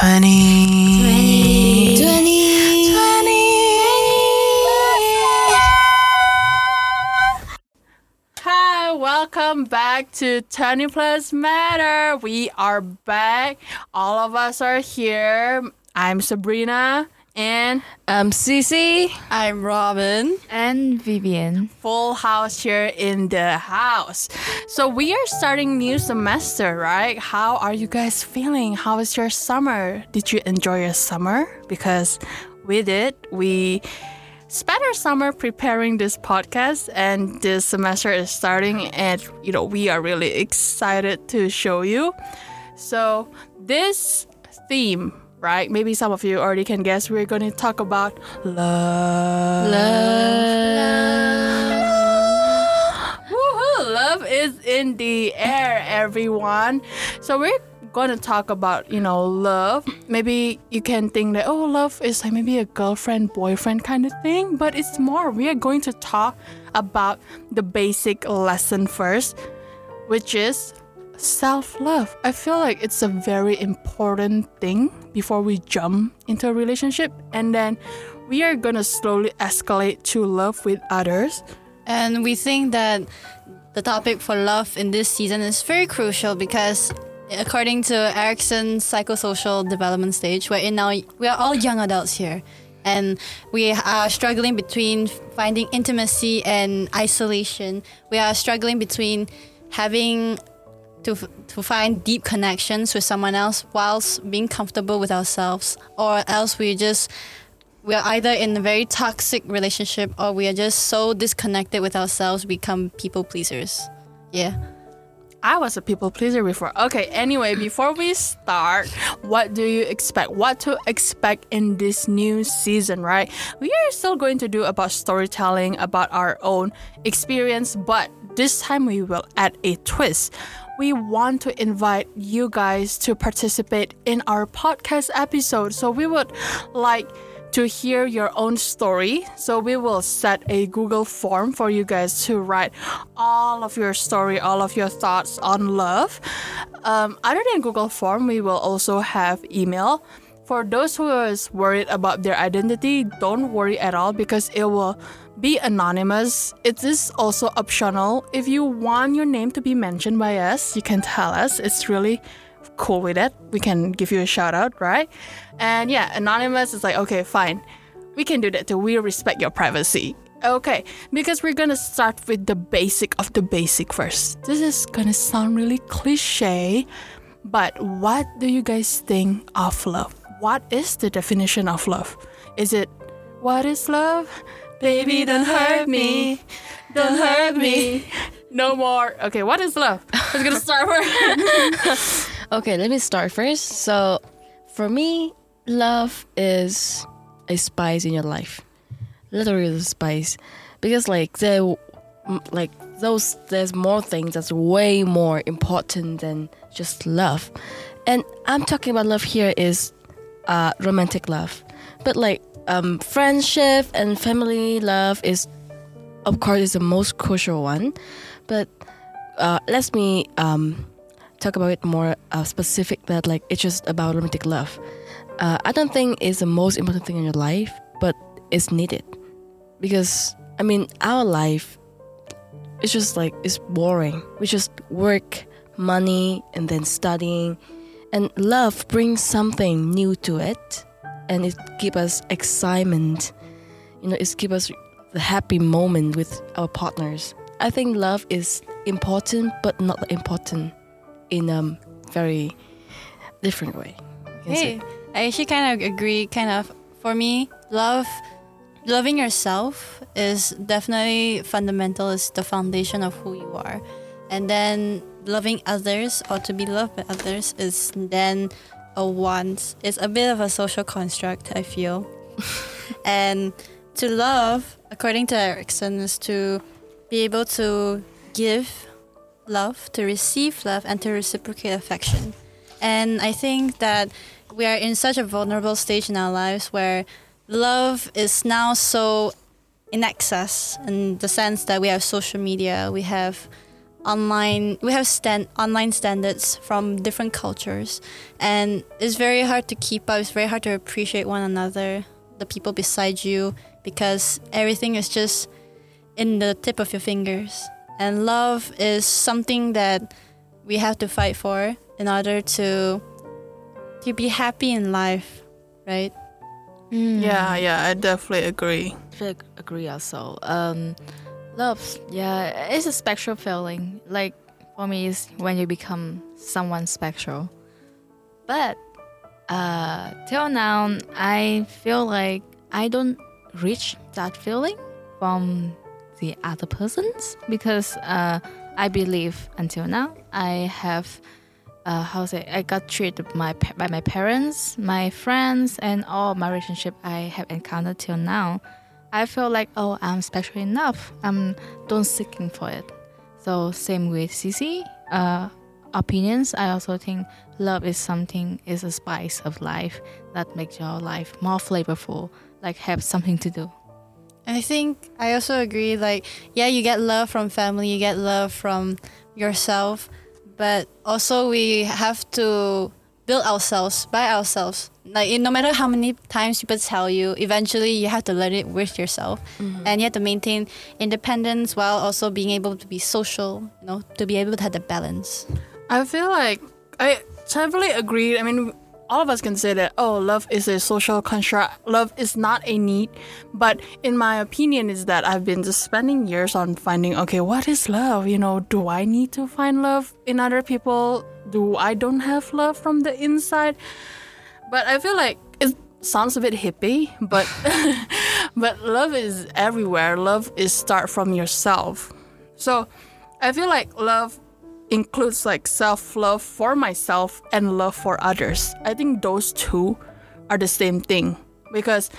20. 20. 20. Hi, welcome back to 20 Plus Matter. We are back. All of us are here. I'm Sabrina and I'm Cece. I'm Robin. And Vivian. Full house here in the house. So we are starting new semester, right? How are you guys feeling? How was your summer? Did you enjoy your summer? Because we did. We spent our summer preparing this podcast and this semester is starting and you know we are really excited to show you. So this theme right? Maybe some of you already can guess. We're going to talk about love. Love. Woohoo! Love is in the air, everyone. So we're going to talk about, you know, love. Maybe you can think that, oh, love is like maybe a girlfriend, boyfriend kind of thing, but it's more. We are going to talk about the basic lesson first, which is self love. I feel like it's a very important thing before we jump into a relationship, and then we are gonna slowly escalate to love with others. And we think that the topic for love in this season is very crucial because according to Erikson's psychosocial development stage, we're in now we are all young adults here. And we are struggling between finding intimacy and isolation. We are struggling between having to, to find deep connections with someone else whilst being comfortable with ourselves or else we just we are either in a very toxic relationship or we are just so disconnected with ourselves become people pleasers yeah I was a people pleaser before. Okay, anyway, before we start, what do you expect? What to expect in this new season, right? We are still going to do about storytelling, about our own experience, but this time we will add a twist we want to invite you guys to participate in our podcast episode. So we would like to hear your own story. So we will set a Google form for you guys to write all of your story, all of your thoughts on love. Um, other than Google form, we will also have email. For those who is worried about their identity, don't worry at all because it will be anonymous. It is also optional. If you want your name to be mentioned by us, you can tell us. It's really cool with it. We can give you a shout out, right? And yeah, anonymous is like, okay, fine. We can do that too. We respect your privacy. Okay, because we're gonna start with the basic of the basic first. This is gonna sound really cliche, but what do you guys think of love? What is the definition of love? Is it what is love? Baby, don't hurt me. Don't hurt me. No more. Okay, what is love? Who's gonna start first? okay, let me start first. So, for me, love is a spice in your life. Literally, a spice, because like there, like those, there's more things that's way more important than just love, and I'm talking about love here is uh, romantic love, but like um, friendship and family love is, of course, is the most crucial one. But uh, let me um, talk about it more uh, specific. That like it's just about romantic love. Uh, I don't think it's the most important thing in your life, but it's needed because I mean our life it's just like it's boring. We just work, money, and then studying, and love brings something new to it and it give us excitement. You know, it give us the happy moment with our partners. I think love is important, but not important in a very different way. Hey, I actually kind of agree. Kind of for me, love, loving yourself is definitely fundamental. Is the foundation of who you are, and then loving others or to be loved by others is then a want. It's a bit of a social construct, I feel. and to love, according to Erikson, is to be able to give love, to receive love, and to reciprocate affection. And I think that we are in such a vulnerable stage in our lives where love is now so in excess in the sense that we have social media, we have online we have stand online standards from different cultures and it's very hard to keep up it's very hard to appreciate one another the people beside you because everything is just in the tip of your fingers and love is something that we have to fight for in order to to be happy in life right Yeah, yeah, I definitely agree. I agree also. Um, love, yeah, it's a special feeling. Like for me, it's when you become someone special. But uh, till now, I feel like I don't reach that feeling from the other persons because uh, I believe until now I have uh, how say I got treated pa- by my parents, my friends, and all my relationship I have encountered till now. I feel like oh I'm special enough. I'm don't seeking for it. So same with Cece uh, opinions. I also think love is something is a spice of life that makes your life more flavorful. Like have something to do. I think I also agree. Like, yeah, you get love from family, you get love from yourself, but also we have to build ourselves by ourselves. Like, no matter how many times people tell you, eventually you have to learn it with yourself, mm-hmm. and you have to maintain independence while also being able to be social. You know, to be able to have the balance. I feel like I totally agree. I mean, all of us can say that, oh, love is a social construct. Love is not a need. But in my opinion, is that I've been just spending years on finding, okay, what is love? You know, do I need to find love in other people? Do I don't have love from the inside? But I feel like it sounds a bit hippie, but but love is everywhere. Love is start from yourself. So I feel like love includes like self love for myself and love for others. I think those two are the same thing because,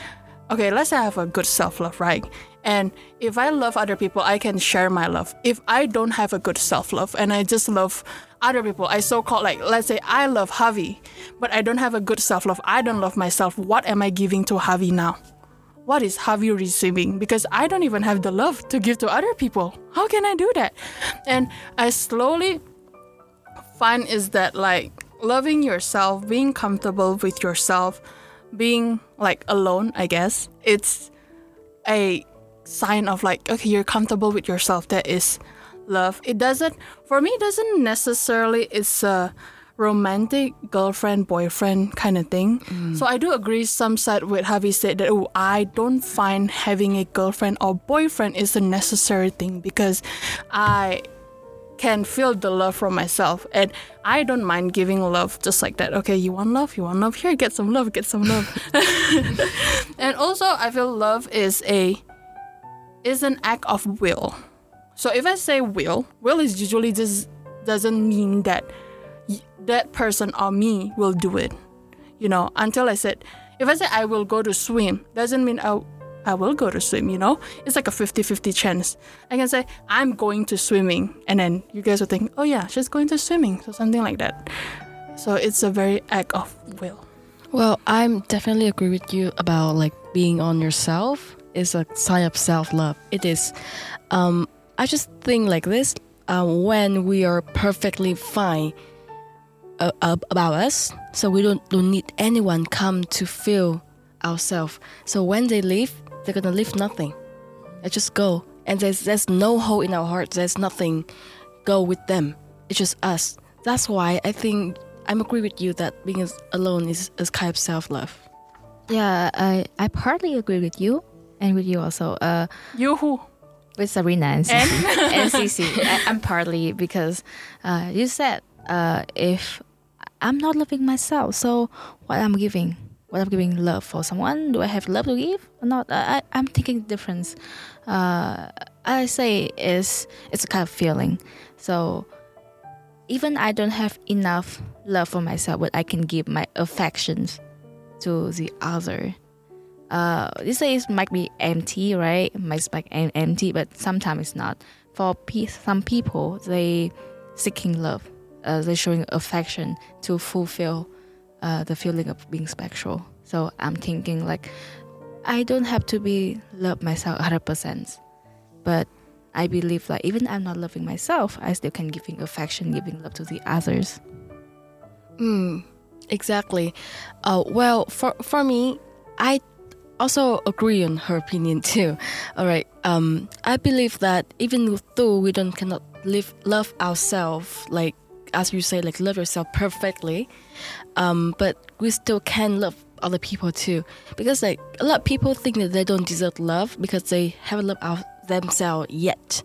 okay, let's say I have a good self love, right? And if I love other people, I can share my love. If I don't have a good self love and I just love other people, I so called like, let's say I love Javi, but I don't have a good self love, I don't love myself, what am I giving to Javi now? what is Javi receiving? Because I don't even have the love to give to other people. How can I do that? And I slowly find is that like loving yourself, being comfortable with yourself, being like alone, I guess, it's a sign of like, okay, you're comfortable with yourself. That is love. It doesn't, for me, it doesn't necessarily, it's a romantic girlfriend boyfriend kind of thing. Mm. So I do agree some side with Javi said that oh I don't find having a girlfriend or boyfriend is a necessary thing because I can feel the love from myself and I don't mind giving love just like that. Okay, you want love, you want love, here get some love, get some love. and also I feel love is a is an act of will. So if I say will, will is usually just doesn't mean that that person or me will do it. You know, until I said, if I say I will go to swim, doesn't mean I, I will go to swim, you know? It's like a 50 50 chance. I can say, I'm going to swimming, and then you guys will think, oh yeah, she's going to swimming, so something like that. So it's a very act of will. Well, I'm definitely agree with you about like being on yourself is a sign of self love. It is. Um, I just think like this. Uh, when we are perfectly fine uh, uh, about us, so we don't don't need anyone come to feel ourselves. So when they leave, they're gonna leave nothing. They just go, and there's there's no hole in our heart. There's nothing go with them. It's just us. That's why I think I'm agree with you that being alone is a kind of self love. Yeah, I I partly agree with you and with you also. Uh, You who? With Sabrina and Cece. and. I, I'm partly because uh, you said uh, if I'm not loving myself, so what I'm giving, what I'm giving love for someone, do I have love to give or not? I, I- I'm thinking the difference. Uh, I say is it's a kind of feeling. So even I don't have enough love for myself, but I can give my affections to the other uh, days might be empty, right? Might be empty, but sometimes it's not. For pe- some people, they seeking love, uh, they showing affection to fulfill uh, the feeling of being special. So I'm thinking like, I don't have to be love myself 100%, but I believe that even I'm not loving myself, I still can giving affection, giving love to the others. Mm, exactly. Uh, well, for for me, I also agree on her opinion too. All right. Um, I believe that even though we don't cannot live love ourselves, like as you say, like love yourself perfectly, um, but we still can love other people too. Because like a lot of people think that they don't deserve love because they haven't loved our, themselves yet.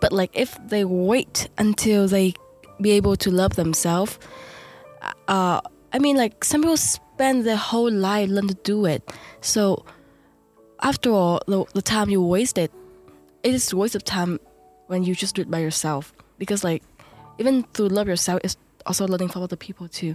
But like if they wait until they be able to love themselves, uh, I mean like some people spend their whole life learn to do it. So after all, the, the time you wasted, it is waste of time when you just do it by yourself. Because like even to love yourself is also learning from other people too.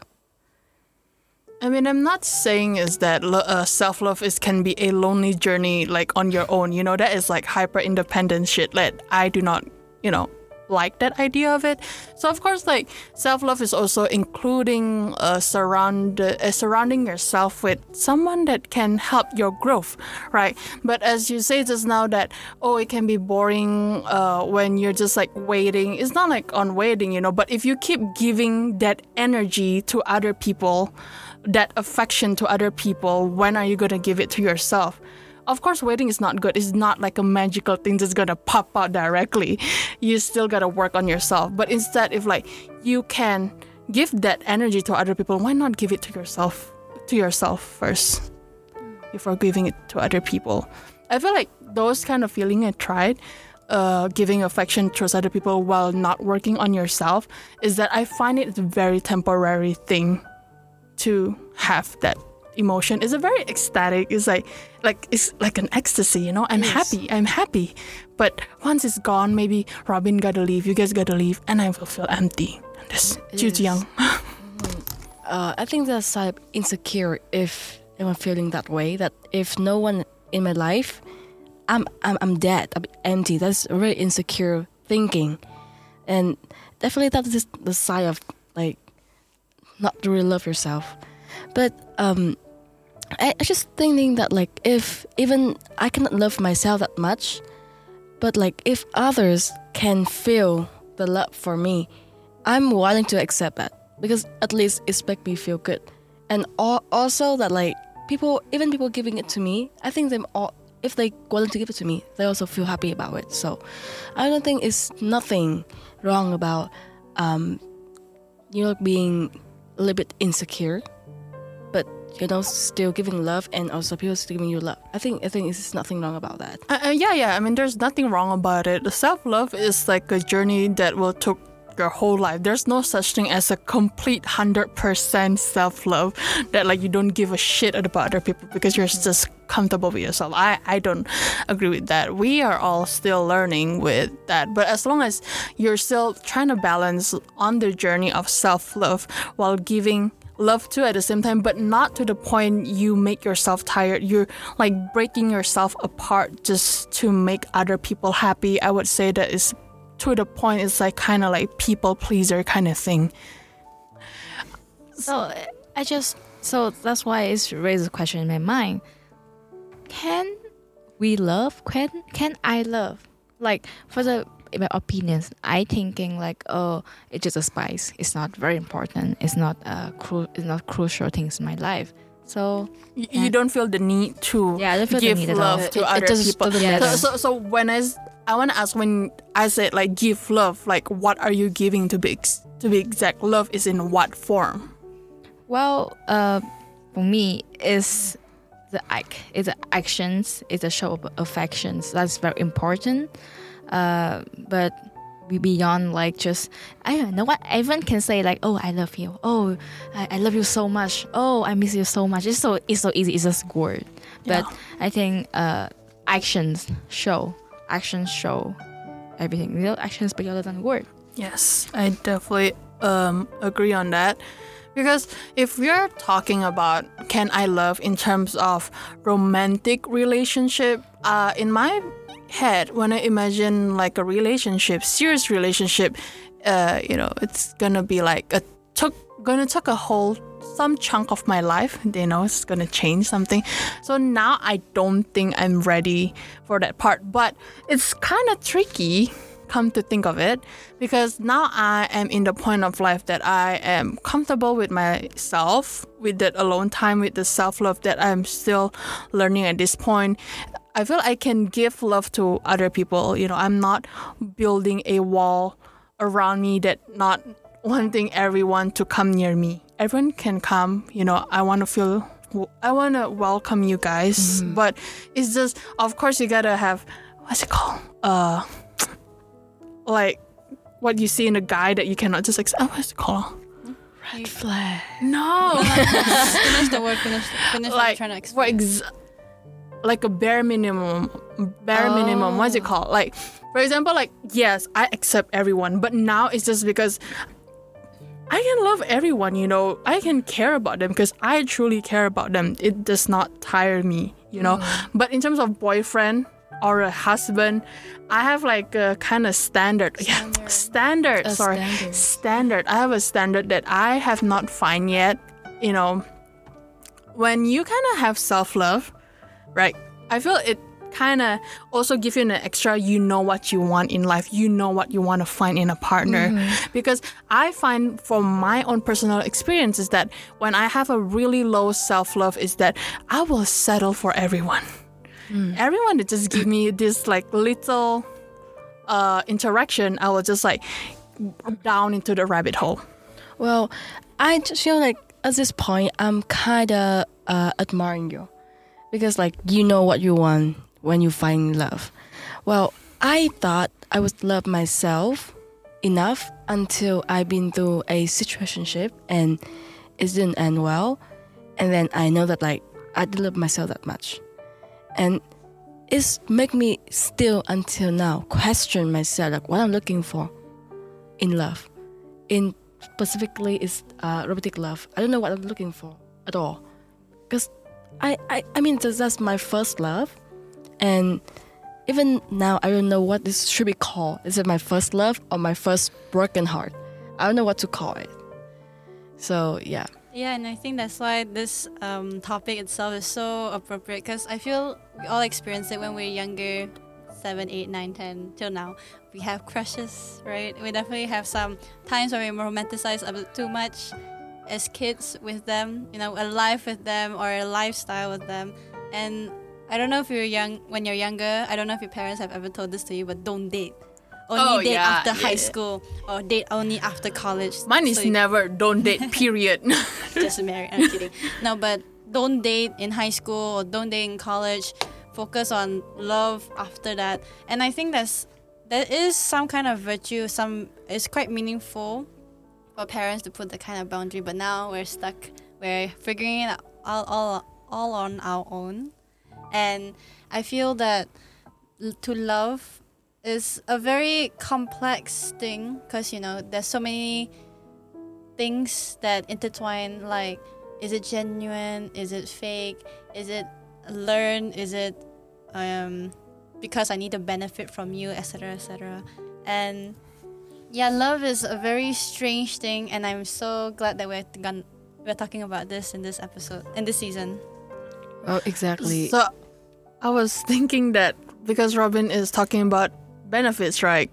I mean, I'm not saying is that uh, self love is can be a lonely journey like on your own. You know, that is like hyper independent shit that I do not, you know, like that idea of it. So of course, like self love is also including uh, surround uh, surrounding yourself with someone that can help your growth, right? But as you say just now that oh, it can be boring uh, when you're just like waiting. It's not like on waiting, you know. But if you keep giving that energy to other people, that affection to other people, when are you gonna give it to yourself? Of course waiting is not good. It's not like a magical thing that's gonna pop out directly. You still gotta work on yourself. But instead if like you can give that energy to other people why not give it to yourself to yourself first before giving it to other people? I feel like those kind of feeling i tried uh, giving affection towards other people while not working on yourself is that i find it a very temporary thing to have that emotion is a very ecstatic it's like like it's like an ecstasy you know i'm happy i'm happy but once it's gone maybe robin gotta leave you guys gotta leave and i will feel empty this is. young uh, I think that's like insecure if I'm feeling that way. That if no one in my life, I'm I'm, I'm dead. I'm empty. That's really insecure thinking, and definitely that is the sign of like not to really love yourself. But um, I, I just thinking that like if even I cannot love myself that much, but like if others can feel the love for me, I'm willing to accept that because at least it make me feel good, and al- also that like people, even people giving it to me, I think them all if they willing to give it to me, they also feel happy about it. So I don't think it's nothing wrong about um, you know being a little bit insecure, you know still giving love and also people still giving you love. I think I think it's nothing wrong about that. Uh, uh, yeah, yeah. I mean, there's nothing wrong about it. Self love is like a journey that will take your whole life. There's no such thing as a complete hundred percent self love that like you don't give a shit about other people because you're just comfortable with yourself. I I don't agree with that. We are all still learning with that. But as long as you're still trying to balance on the journey of self love while giving love to at the same time, but not to the point you make yourself tired. You're like breaking yourself apart just to make other people happy. I would say that is to the point it's like kind of like people pleaser kind of thing. So I just so that's why it's raised a question in my mind. Can we love? Can can I love? Like for the my opinions, I thinking like oh it's just a spice. It's not very important. It's not uh cru- it's not crucial things in my life. So Y- Yeah. You don't feel the need to Yeah, I don't feel the give love to It- it other just people. doesn't So, so, so when I, I want to ask when I said like give love, like what are you giving to be ex- to be exact? Love is in what form? Well, uh, for me, it's the act, it's the actions, it's a show of affections. That's very important. Uh, but beyond like just I don't know what everyone can say like oh I love you. Oh I, I love you so much. Oh I miss you so much. It's so it's so easy. It's just word. But I think uh actions show. Actions show everything. You know actions speak louder than word. Yes, I definitely um, agree on that. Because if we're talking about can I love in terms of romantic relationship, uh, in my head, when I imagine like a relationship, serious relationship, uh, you know, it's gonna be like a took gonna take a whole some chunk of my life. You know, it's gonna change something. So now I don't think I'm ready for that part. But it's kind of tricky come to think of it because now I am in the point of life that I am comfortable with myself, with that alone time, with the self love that I'm still learning at this point. I feel I can give love to other people. You know, I'm not building a wall around me that not wanting everyone to come near me. Everyone can come, you know, I want to feel I want to welcome you guys, but it's just of course you got to have what's it called? Uh like what you see in a guy that you cannot just like. Oh, what's it called? Red Flag. No, finish the word. Finish. Finish what you're like trying to for explain. ex- like a bare minimum, bare minimum. What's it called? Like, for example, like yes, I accept everyone, but now it's just because I can love everyone. You know, I can care about them because I truly care about them. It does not tire me. You know, mm. but in terms of boyfriend or a husband, I have like a kind of standard. Yeah, standard. A sorry, standard. standard. I have a standard that I have not find yet. You know, when you kind of have self love, right? I feel it kind of also give you an extra. You know what you want in life. You know what you want to find in a partner. Because I find from my own personal experience is that when I have a really low self love, is that I will settle for everyone. Everyone that just give me this like little uh, interaction, I will just like down into the rabbit hole. Well, I just feel like at this point, I'm kind of uh, admiring you because, like, you know what you want when you find love. Well, I thought I would love myself enough until I've been through a situationship and it didn't end well, and then I know that like I didn't love myself that much, and it's make me still until now question myself like what I'm looking for in love in specifically is uh, love. I don't know what I'm looking for at all, because I, I I mean that's, my first love, and even now I don't know what this should be called. Is it my first love or my first broken heart? I don't know what to call it. So yeah, Yeah, and I think that's why this um, topic itself is so appropriate because I feel we all experience it when we're younger, seven, eight, nine, ten, till now. We have crushes, right? We definitely have some times where we romanticize a bit too much as kids with them, you know, a life with them or a lifestyle with them. And I don't know if you're young when you're younger. I don't know if your parents have ever told this to you, but don't date. Only Oh, date yeah, after yeah, high yeah. school or date only after college. Mine is So you- never don't date. Period. just marry. I'm kidding. No, but don't date in high school or don't date in college. Focus on love after that. And I think that's there is some kind of virtue. Some it's quite meaningful for parents to put the kind of boundary. But now we're stuck. We're figuring it out all all, all on our own. And I feel that to love is a very complex thing because you know there's so many things that intertwine like is it genuine is it fake is it learned is it um, because i need to benefit from you etc etc and yeah love is a very strange thing and i'm so glad that we're, gon- we're talking about this in this episode in this season oh exactly. So I was thinking that because Robin is talking about benefits, right?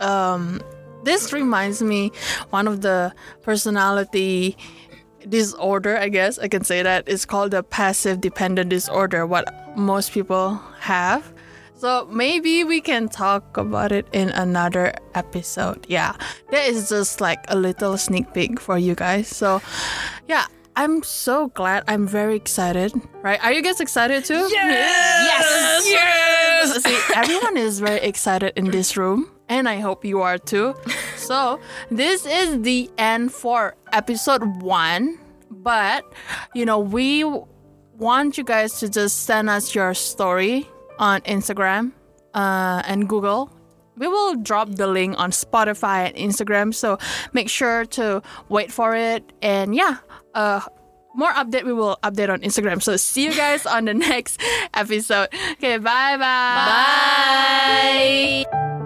Um, this reminds me one of the personality disorder, I guess I can say that is called the passive dependent disorder, what most people have. So maybe we can talk about it in another episode. Yeah, that is just like a little sneak peek for you guys. So, yeah, I'm so glad. I'm very excited. Right? Are you guys excited too? Yes. Yes. Yes. See, everyone is very excited in this room, and I hope you are too. So, this is the end for episode one. But, you know, we want you guys to just send us your story on Instagram uh, and Google. We will drop the link on Spotify and Instagram, so make sure to wait for it. And yeah, uh, more update we will update on Instagram. So see you guys on the next episode. Okay, bye bye. bye